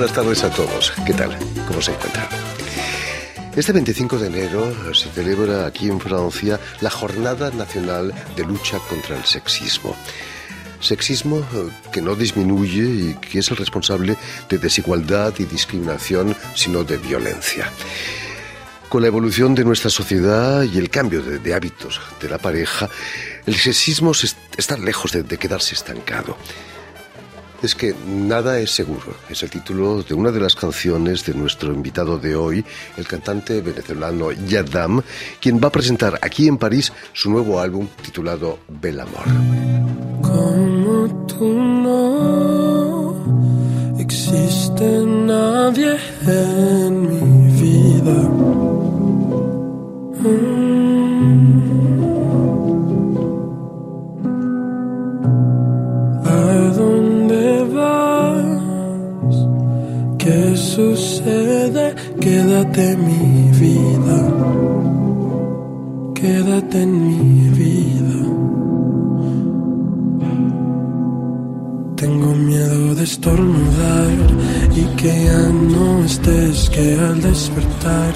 buenas tardes a todos. ¿Qué tal? ¿Cómo se encuentran? Este 25 de enero se celebra aquí en Francia la Jornada Nacional de Lucha contra el Sexismo. Sexismo eh, que no disminuye y que es el responsable de desigualdad y discriminación, sino de violencia. Con la evolución de nuestra sociedad y el cambio de, hábitos de la pareja, el sexismo está lejos de quedarse estancado es que nada es seguro. Es el título de una de las canciones de nuestro invitado de hoy, el cantante venezolano Yadam, quien va a presentar aquí en París su nuevo álbum titulado Bel Amor. Como tú no existe nadie en mi vida. Sucede, quédate en mi vida, quédate en mi vida. Tengo miedo de estornudar y que ya no estés, que al despertar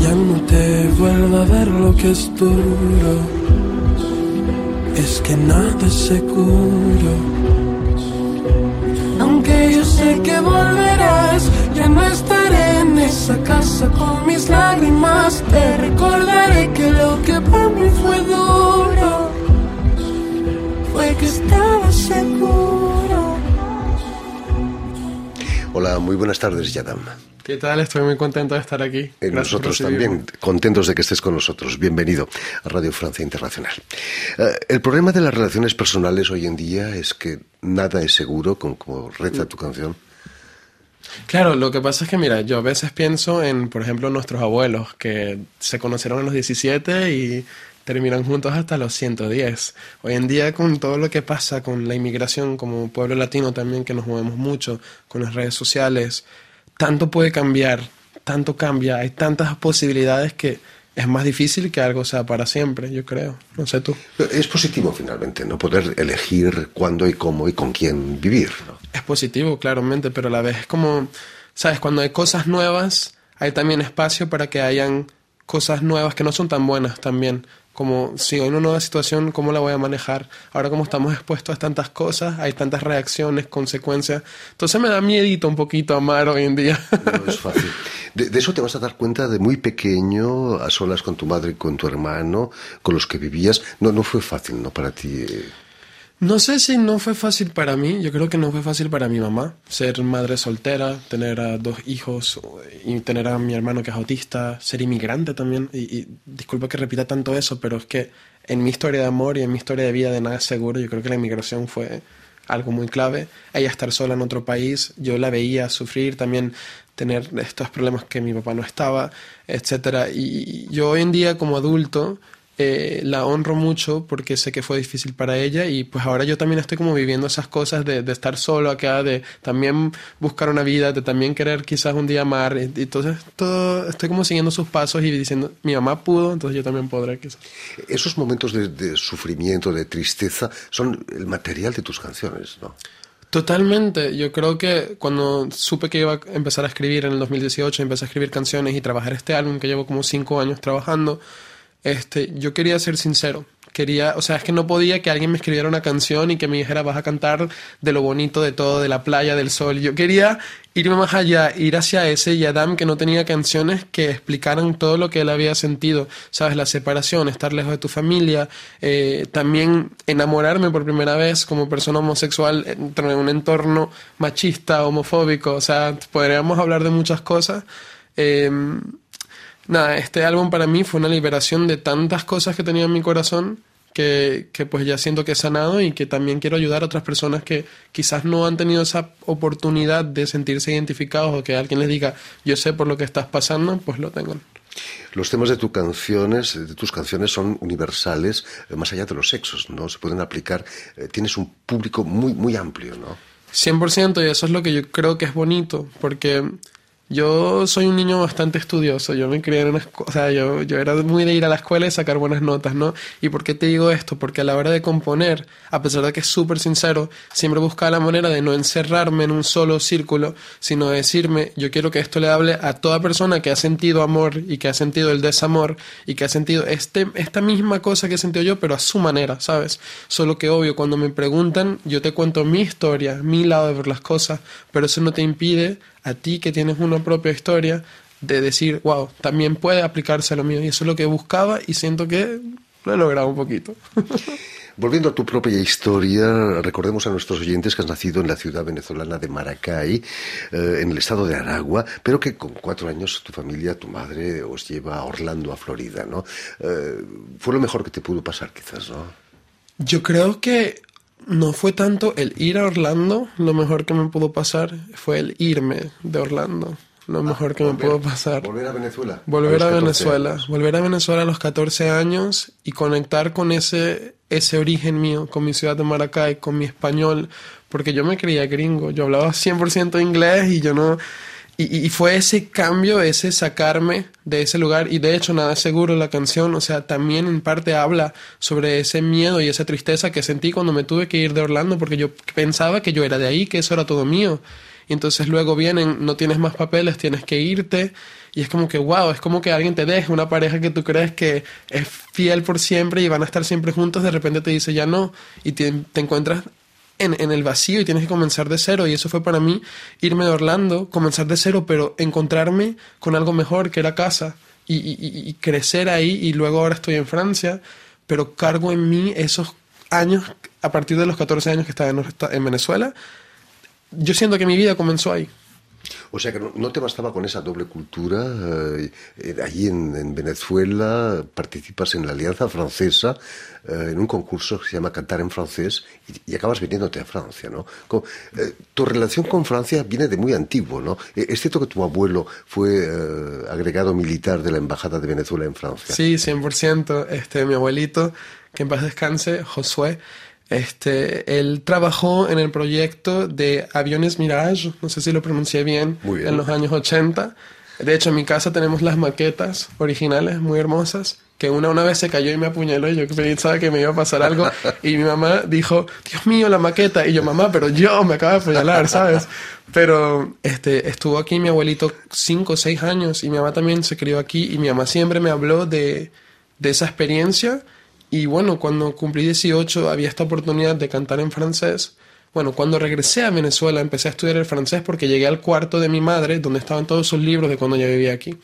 ya no te vuelva a ver lo que es duro. Es que nada es seguro. Aunque yo sé que volverás esa casa con mis lágrimas. Te recordaré que lo que para mí fue duro fue que estaba seguro. Hola, muy buenas tardes, Yadam. ¿Qué tal? Estoy muy contento de estar aquí. Y nosotros también, contentos de que estés con nosotros. Bienvenido a Radio Francia Internacional. Eh, el problema de las relaciones personales hoy en día es que nada es seguro, como reza tu canción. Claro, lo que pasa es que, mira, yo a veces pienso en, por ejemplo, nuestros abuelos que se conocieron a los 17 y terminan juntos hasta los 110. Hoy en día, con todo lo que pasa con la inmigración, como pueblo latino también, que nos movemos mucho, con las redes sociales, tanto puede cambiar, tanto cambia, hay tantas posibilidades que es más difícil que algo sea para siempre, yo creo. No sé tú. Es positivo finalmente, ¿no? Poder elegir cuándo y cómo y con quién vivir, ¿no? Es positivo, claramente, pero a la vez es como, ¿sabes? Cuando hay cosas nuevas, hay también espacio para que hayan cosas nuevas que no son tan buenas también como si hay una nueva situación, ¿cómo la voy a manejar? Ahora como estamos expuestos a tantas cosas, hay tantas reacciones, consecuencias, entonces me da miedito un poquito amar hoy en día. No es fácil. De, eso te vas a dar cuenta de muy pequeño, a solas con tu madre y con tu hermano, con los que vivías. No, no fue fácil, ¿no? Para ti. Eh, no sé si no fue fácil para mí, yo creo que no fue fácil para mi mamá, ser madre soltera, tener a dos hijos y tener a mi hermano que es autista, ser inmigrante también. Y, disculpa que repita tanto eso, pero es que en mi historia de amor y en mi historia de vida de nada seguro, yo creo que la inmigración fue algo muy clave. Ella estar sola en otro país, yo la veía sufrir también tener estos problemas que mi papá no estaba, etcétera. Y yo hoy en día como adulto eh, la honro mucho porque sé que fue difícil para ella y pues ahora yo también estoy como viviendo esas cosas de, estar solo acá, de también buscar una vida, de también querer quizás un día amar. Y, entonces todo, estoy como siguiendo sus pasos y diciendo, mi mamá pudo, entonces yo también podré quizás. Esos momentos de, de sufrimiento, de tristeza, son el material de tus canciones, ¿no? Totalmente. Yo creo que cuando supe que iba a empezar a escribir en el 2018, empecé a escribir canciones y trabajar este álbum que llevo como cinco años trabajando, este, yo quería ser sincero. Quería, o sea, es que no podía que alguien me escribiera una canción y que me dijera vas a cantar de lo bonito de todo, de la playa, del sol. Yo quería irme más allá, ir hacia ese Yadam que no tenía canciones que explicaran todo lo que él había sentido. Sabes, la separación, estar lejos de tu familia, eh, también enamorarme por primera vez como persona homosexual en un entorno machista, homofóbico. O sea, podríamos hablar de muchas cosas. Eh, nada, este álbum para mí fue una liberación de tantas cosas que tenía en mi corazón que, que, pues ya siento que he sanado y que también quiero ayudar a otras personas que quizás no han tenido esa oportunidad de sentirse identificados o que alguien les diga yo sé por lo que estás pasando, pues lo tengan. Los temas de tus canciones, de tus canciones son universales, eh, más allá de los sexos, ¿no? Se pueden aplicar, eh, tienes un público muy, muy amplio, ¿no? 100% y eso es lo que yo creo que es bonito, porque Yo soy un niño bastante estudioso, yo me crié en una o sea, yo, yo era muy de ir a la escuela y sacar buenas notas, ¿no? ¿Y por qué te digo esto? Porque a la hora de componer, a pesar de que es súper sincero, siempre buscaba la manera de no encerrarme en un solo círculo, sino decirme, yo quiero que esto le hable a toda persona que ha sentido amor y que ha sentido el desamor y que ha sentido este, esta misma cosa que he sentido yo, pero a su manera, ¿sabes? Solo que obvio, cuando me preguntan, yo te cuento mi historia, mi lado de ver las cosas, pero eso no te impide a ti que tienes una propia historia de decir, wow, también puede aplicarse a lo mío. Y eso es lo que buscaba y siento que lo he logrado un poquito. Volviendo a tu propia historia, recordemos a nuestros oyentes que has nacido en la ciudad venezolana de Maracay, eh, en el estado de Aragua, pero que con cuatro años tu familia, tu madre, os lleva a Orlando, a Florida, ¿no? Eh, fue lo mejor que te pudo pasar, quizás, ¿no? Yo creo que no fue tanto el ir a Orlando, lo mejor que me pudo pasar fue el irme de Orlando. Lo mejor que me pudo pasar. Volver a Venezuela. Volver a, Venezuela. Volver a Venezuela a los 14 años y conectar con ese, ese origen mío, con mi ciudad de Maracay, con mi español, porque yo me creía gringo. Yo hablaba 100% inglés y yo no y, fue ese cambio, ese sacarme de ese lugar. Y de hecho, nada seguro la canción, o sea, también en parte habla sobre ese miedo y esa tristeza que sentí cuando me tuve que ir de Orlando, porque yo pensaba que yo era de ahí, que eso era todo mío. Y entonces luego vienen, no tienes más papeles, tienes que irte. Y es como que, wow, es como que alguien te deje, una pareja que tú crees que es fiel por siempre y van a estar siempre juntos, de repente te dice ya no. Y te encuentras en, en, el vacío y tienes que comenzar de cero. Y eso fue para mí irme de Orlando, comenzar de cero, pero encontrarme con algo mejor que era casa y, y, crecer ahí. Y luego ahora estoy en Francia, pero cargo en mí esos años, a partir de los 14 años que estaba en Venezuela. Yo siento que mi vida comenzó ahí. O sea que no, te bastaba con esa doble cultura. Eh, eh, allí en, Venezuela participas en la Alianza Francesa eh, en un concurso que se llama Cantar en francés y, acabas viniéndote a Francia, ¿no? tu relación con Francia viene de muy antiguo, ¿no? Es cierto que tu abuelo fue agregado militar de la Embajada de Venezuela en Francia. Sí, 100%. Este, mi abuelito, que en paz descanse, Josué, este, él trabajó en el proyecto de aviones Mirage, no sé si lo pronuncié bien, en los años 80. De hecho, en mi casa tenemos las maquetas originales, muy hermosas, que una una vez se cayó y me apuñaló y yo pensaba que me iba a pasar algo. Y mi mamá dijo, Dios mío, la maqueta. Y yo, mamá, pero yo me acabo de apuñalar, ¿sabes? Pero este, estuvo aquí mi abuelito cinco o seis años y mi mamá también se crió aquí y mi mamá siempre me habló de, de esa experiencia y bueno, cuando cumplí 18 había esta oportunidad de cantar en francés. Bueno, cuando regresé a Venezuela empecé a estudiar el francés porque llegué al cuarto de mi madre donde estaban todos sus libros de cuando ya vivía aquí.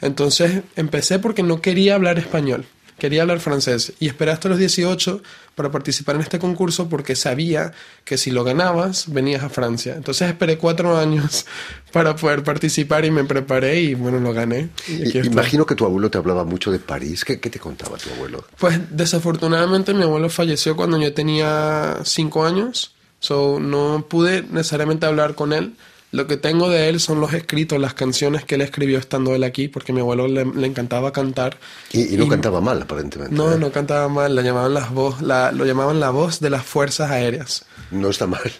Entonces empecé porque no quería hablar español quería hablar francés y esperé hasta los 18 para participar en este concurso porque sabía que si lo ganabas venías a Francia. Entonces esperé cuatro años para poder participar y me preparé y bueno, lo gané. imagino que tu abuelo te hablaba mucho de París. ¿Qué, ¿Qué, te contaba tu abuelo? Pues desafortunadamente mi abuelo falleció cuando yo tenía cinco años, so no pude necesariamente hablar con él lo que tengo de él son los escritos, las canciones que él escribió estando él aquí, porque mi abuelo le, encantaba cantar. Y, no cantaba mal, aparentemente. No, ¿eh? no cantaba mal, la llamaban las voz, la, lo llamaban la voz de las fuerzas aéreas. No está mal.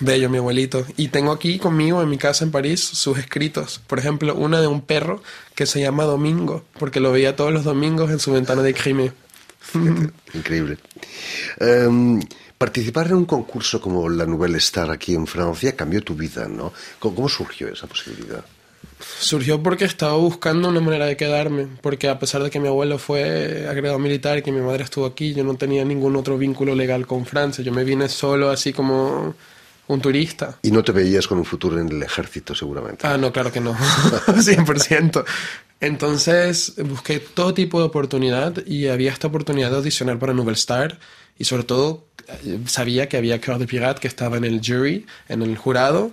Bello, mi abuelito. Y tengo aquí conmigo en mi casa en París sus escritos. Por ejemplo, una de un perro que se llama Domingo, porque lo veía todos los domingos en su ventana de crimen. Increíble. Em, Participar en un concurso como la Nouvelle Star aquí en Francia cambió tu vida, ¿no? ¿Cómo, surgió esa posibilidad? Surgió porque estaba buscando una manera de quedarme, porque a pesar de que mi abuelo fue agregado militar y que mi madre estuvo aquí, yo no tenía ningún otro vínculo legal con Francia. Yo me vine solo así como un turista. ¿Y no te veías con un futuro en el ejército seguramente? Ah, no, claro que no, 100%. Entonces busqué todo tipo de oportunidad y había esta oportunidad de audicionar para Nouvelle Star y sobre todo eh, sabía que había Cœur de Pirate que estaba en el jury, en el jurado,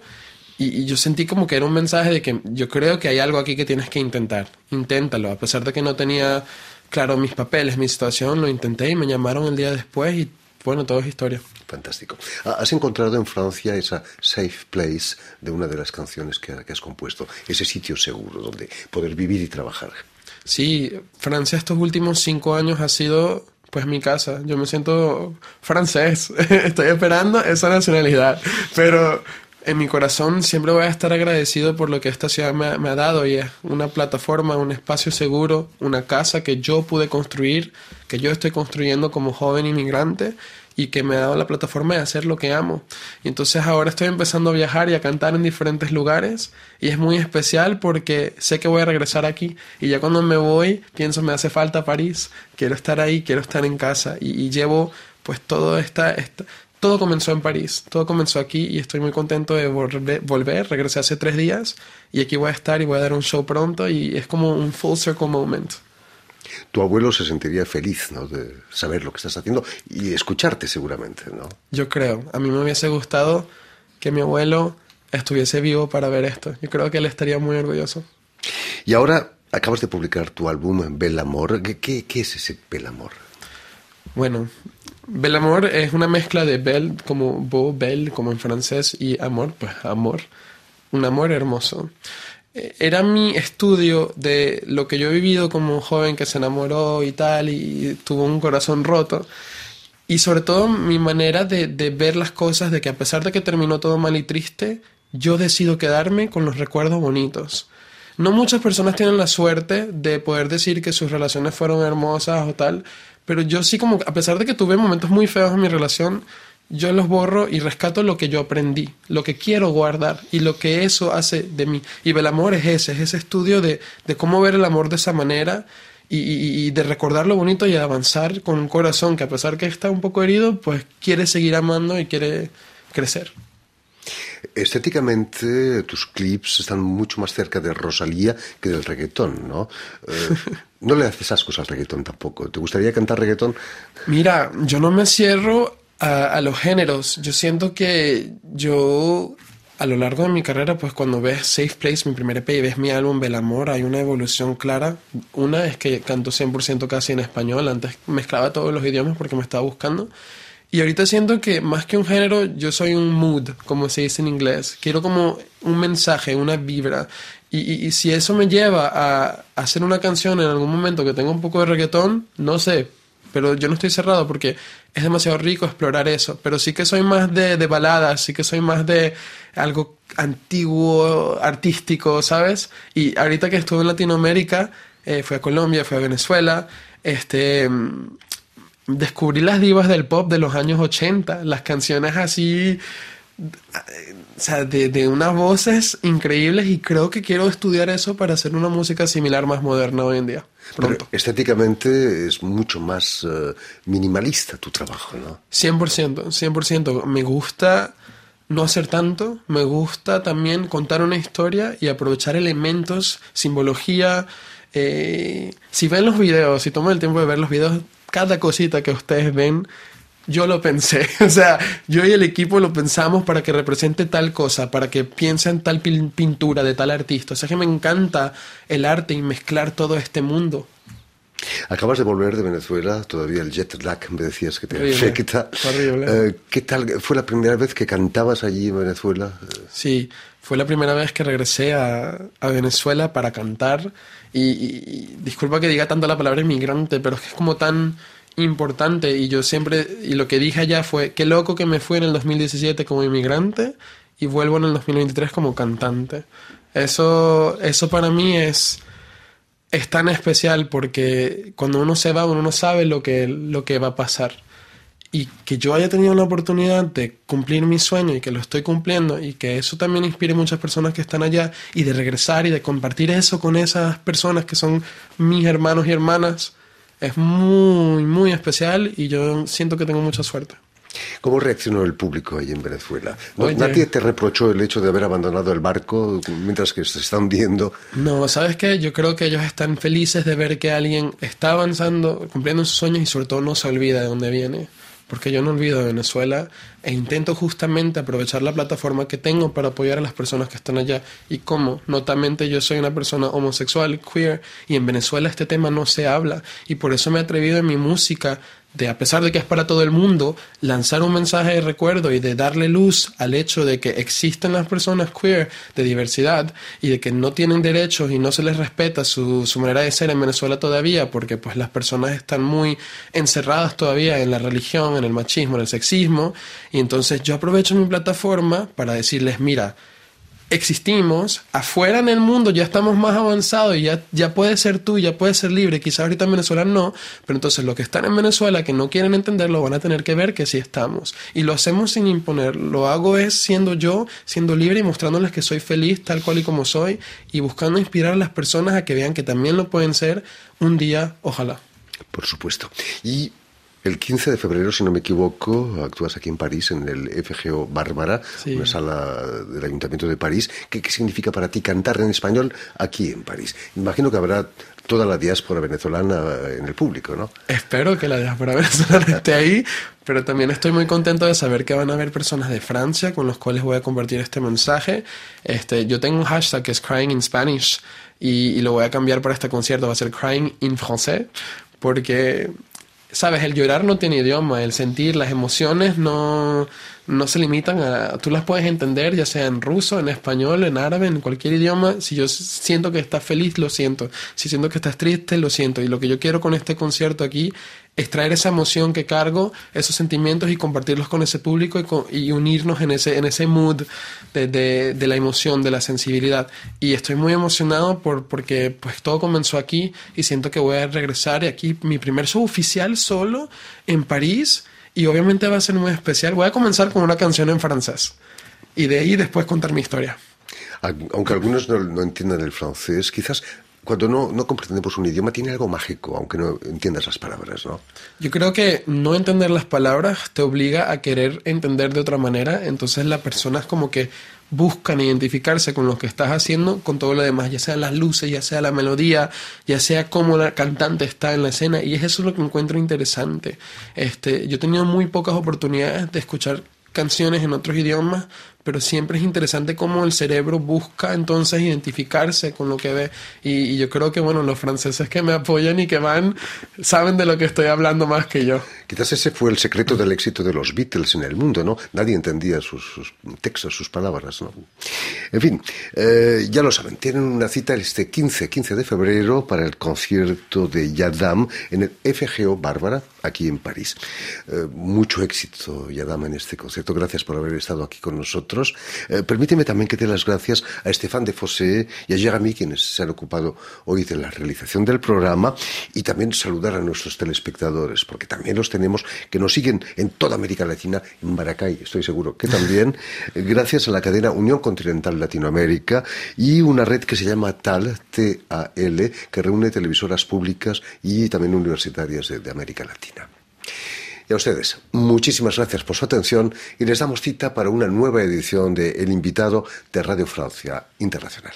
y, yo sentí como que era un mensaje de que yo creo que hay algo aquí que tienes que intentar, inténtalo, a pesar de que no tenía claro mis papeles, mi situación, lo intenté y me llamaron el día después y bueno, todo es historia. Fantástico. ¿Has encontrado en Francia esa safe place de una de las canciones que, que has compuesto? Ese sitio seguro donde poder vivir y trabajar. Sí, Francia estos últimos cinco años ha sido pues mi casa. Yo me siento francés. Estoy esperando esa nacionalidad. Pero, en mi corazón siempre voy a estar agradecido por lo que esta ciudad me, ha dado y es una plataforma, un espacio seguro, una casa que yo pude construir, que yo estoy construyendo como joven inmigrante y que me ha dado la plataforma de hacer lo que amo. Y entonces ahora estoy empezando a viajar y a cantar en diferentes lugares y es muy especial porque sé que voy a regresar aquí y ya cuando me voy pienso me hace falta París, quiero estar ahí, quiero estar en casa y, llevo pues todo esta, esta, todo comenzó en París, todo comenzó aquí y estoy muy contento de volver, volver. Regresé hace tres días y aquí voy a estar y voy a dar un show pronto y es como un full circle moment. Tu abuelo se sentiría feliz, ¿no? De saber lo que estás haciendo y escucharte seguramente, ¿no? Yo creo. A mí me hubiese gustado que mi abuelo estuviese vivo para ver esto. Yo creo que él estaría muy orgulloso. Y ahora acabas de publicar tu álbum Bel Amor. ¿Qué, qué, qué es ese Bel Amor? Bueno, Bel Amor es una mezcla de belle, como beau, belle, como en francés, y amor, pues amor. Un amor hermoso. Era mi estudio de lo que yo he vivido como un joven que se enamoró y tal, y tuvo un corazón roto. Y sobre todo mi manera de, de ver las cosas, de que a pesar de que terminó todo mal y triste, yo decido quedarme con los recuerdos bonitos. No muchas personas tienen la suerte de poder decir que sus relaciones fueron hermosas o tal, pero yo sí como, a pesar de que tuve momentos muy feos en mi relación, yo los borro y rescato lo que yo aprendí, lo que quiero guardar y lo que eso hace de mí. Y el amor es ese, es ese estudio de, de cómo ver el amor de esa manera y, y, de recordar lo bonito y avanzar con un corazón que a pesar que está un poco herido, pues quiere seguir amando y quiere crecer. Estéticamente, tus clips están mucho más cerca de Rosalía que del reggaetón, ¿no? Eh, no le haces ascos al reggaetón tampoco. ¿Te gustaría cantar reggaetón? Mira, yo no me cierro a, a, los géneros. Yo siento que yo, a lo largo de mi carrera, pues cuando ves Safe Place, mi primer EP, y ves mi álbum Bel Amor, hay una evolución clara. Una es que canto 100% casi en español. Antes mezclaba todos los idiomas porque me estaba buscando. Y ahorita siento que más que un género, yo soy un mood, como se dice en inglés. Quiero como un mensaje, una vibra. Y, y, y, si eso me lleva a hacer una canción en algún momento que tenga un poco de reggaetón, no sé. Pero yo no estoy cerrado porque es demasiado rico explorar eso. Pero sí que soy más de, de baladas, sí que soy más de algo antiguo, artístico, ¿sabes? Y ahorita que estuve en Latinoamérica, eh, fui a Colombia, fui a Venezuela, este descubrí las divas del pop de los años 80, las canciones así, o sea, de, de, unas voces increíbles y creo que quiero estudiar eso para hacer una música similar más moderna hoy en día. Pronto. Pero estéticamente es mucho más uh, minimalista tu trabajo, ¿no? 100%, 100%. Me gusta no hacer tanto, me gusta también contar una historia y aprovechar elementos, simbología. Eh, si ven los videos, si toman el tiempo de ver los videos, cada cosita que ustedes ven, yo lo pensé. O sea, yo y el equipo lo pensamos para que represente tal cosa, para que piensen tal pintura de tal artista. O sea, que me encanta el arte y mezclar todo este mundo. Acabas de volver de Venezuela, todavía el jet lag me decías que te horrible, afecta. Horrible. Eh, ¿Qué tal? ¿Fue la primera vez que cantabas allí en Venezuela? Sí, fue la primera vez que regresé a, a Venezuela para cantar. Y, y, y, disculpa que diga tanto la palabra inmigrante, pero es que es como tan importante. Y yo siempre, y lo que dije allá fue, qué loco que me fui en el 2017 como inmigrante y vuelvo en el 2023 como cantante. Eso, eso para mí es es tan especial porque cuando uno se va, uno no sabe lo que, lo que va a pasar. Y que yo haya tenido la oportunidad de cumplir mi sueño y que lo estoy cumpliendo y que eso también inspire muchas personas que están allá y de regresar y de compartir eso con esas personas que son mis hermanos y hermanas, es muy, muy especial y yo siento que tengo mucha suerte. ¿Cómo reaccionó el público ahí en Venezuela? ¿No, ¿Nadie te reprochó el hecho de haber abandonado el barco mientras que se está hundiendo? No, ¿sabes qué? Yo creo que ellos están felices de ver que alguien está avanzando, cumpliendo sus sueños y sobre todo no se olvida de dónde viene. Porque yo no olvido de Venezuela e intento justamente aprovechar la plataforma que tengo para apoyar a las personas que están allá. Y como, notamente yo soy una persona homosexual, queer, y en Venezuela este tema no se habla. Y por eso me he atrevido en mi música de, a pesar de que es para todo el mundo, lanzar un mensaje de recuerdo y de darle luz al hecho de que existen las personas queer de diversidad y de que no tienen derechos y no se les respeta su, su manera de ser en Venezuela todavía, porque pues las personas están muy encerradas todavía en la religión, en el machismo, en el sexismo, y entonces yo aprovecho mi plataforma para decirles, mira, existimos, afuera en el mundo ya estamos más avanzados y ya, ya puedes ser tú, ya puedes ser libre, quizás ahorita en Venezuela no, pero entonces los que están en Venezuela que no quieren entenderlo van a tener que ver que sí estamos. Y lo hacemos sin imponer, lo hago es siendo yo, siendo libre y mostrándoles que soy feliz tal cual y como soy y buscando inspirar a las personas a que vean que también lo pueden ser un día, ojalá. Por supuesto. Y el 15 de febrero, si no me equivoco, actúas aquí en París, en el FGO Bárbara, Sí. una sala del Ayuntamiento de París. ¿Qué, qué significa para ti cantar en español aquí en París? Imagino que habrá toda la diáspora venezolana en el público, ¿no? Espero que la diáspora venezolana esté ahí, pero también estoy muy contento de saber que van a haber personas de Francia con los cuales voy a compartir este mensaje. Este, yo tengo un hashtag que es Crying in Spanish y, y lo voy a cambiar para este concierto, va a ser Crying in Français, porque, sabes, el llorar no tiene idioma, el sentir, las emociones no, no se limitan a... Tú las puedes entender, ya sea en ruso, en español, en árabe, en cualquier idioma. Si yo siento que estás feliz, lo siento. Si siento que estás triste, lo siento. Y lo que yo quiero con este concierto aquí es traer esa emoción que cargo, esos sentimientos y compartirlos con ese público y, y unirnos en ese, en ese mood de, de- de la emoción, de la sensibilidad. Y estoy muy emocionado por, porque pues todo comenzó aquí y siento que voy a regresar y aquí mi primer show oficial solo en París y obviamente va a ser muy especial. Voy a comenzar con una canción en francés y de ahí después contar mi historia. Aunque algunos no, no entiendan el francés, quizás cuando no, no comprendemos un idioma tiene algo mágico, aunque no entiendas las palabras, ¿no? Yo creo que no entender las palabras te obliga a querer entender de otra manera, entonces las personas como que buscan identificarse con lo que estás haciendo, con todo lo demás, ya sea las luces, ya sea la melodía, ya sea cómo la cantante está en la escena, y es eso lo que encuentro interesante. Este, yo he tenido muy pocas oportunidades de escuchar canciones en otros idiomas, pero siempre es interesante cómo el cerebro busca entonces identificarse con lo que ve. Y, yo creo que, bueno, los franceses que me apoyan y que van saben de lo que estoy hablando más que yo. Quizás ese fue el secreto del éxito de los Beatles en el mundo, ¿no? Nadie entendía sus, sus textos, sus palabras, ¿no? En fin, eh, ya lo saben, tienen una cita este 15, 15 de febrero para el concierto de Yadam en el FGO Bárbara, aquí en París. Eh, mucho éxito, Yadam, en este concierto. Gracias por haber estado aquí con nosotros. Eh, permíteme también que dé las gracias a Estefan de Fossé y a Jeremy, quienes se han ocupado hoy de la realización del programa, y también saludar a nuestros telespectadores, porque también los tenemos que nos siguen en toda América Latina, en Maracay, estoy seguro que también, gracias a la cadena Unión Continental Latinoamérica y una red que se llama TAL, T-A-L, que reúne televisoras públicas y también universitarias de América Latina. A ustedes, muchísimas gracias por su atención y les damos cita para una nueva edición de El Invitado de Radio Francia Internacional.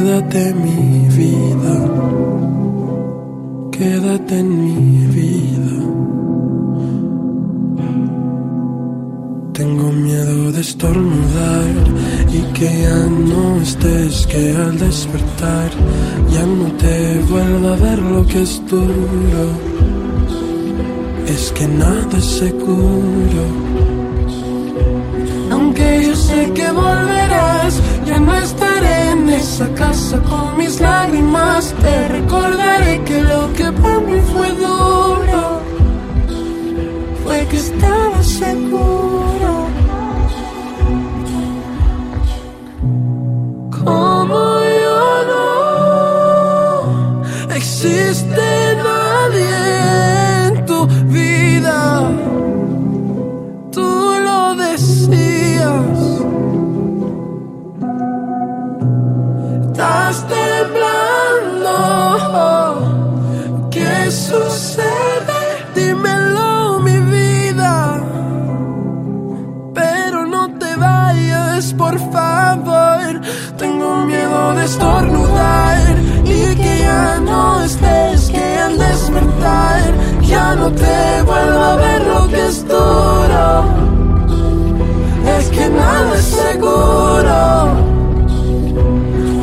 Quédate mi vida. Quédate en mi vida. Tengo miedo de estornudar y que ya no estés, que al despertar ya no te vuelva a ver lo que es duro. Es que nada es seguro. Aunque yo sé que volverás, esa casa con mis lágrimas. Te recordaré que lo que por mí fue duro fue que estaba seguro. estornudar y que ya no estés, que al despertar ya no te vuelva a ver lo que es duro. Es que nada es seguro,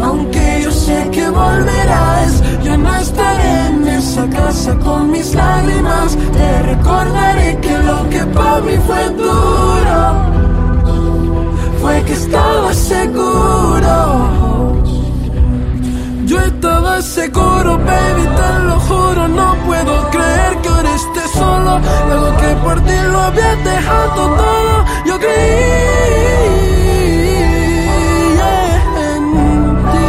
aunque yo sé que volverás, yo no estaré en esa casa con mis lágrimas, te recordaré que lo que para mí fue duro. Fue que estaba seguro Seguro, baby, te lo juro, no puedo creer que ahora estés solo. Luego que por ti lo había dejado todo, yo creí. en ti.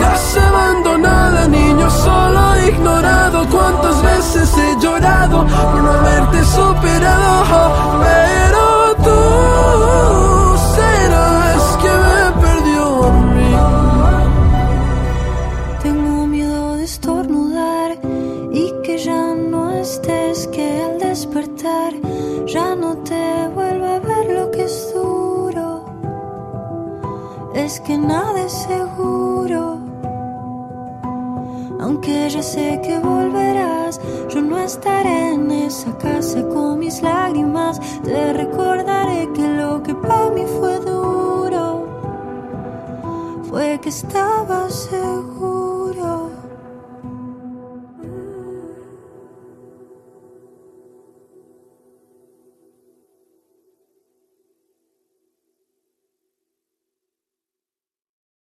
Casa abandonada, niño solo, ignorado. Cuántas veces he llorado por no haberte superado, pero tú que nada es seguro. Aunque ya sé que volverás, yo no estaré en esa casa con mis lágrimas. Te recordaré que lo que para mí fue duro fue que estaba seguro.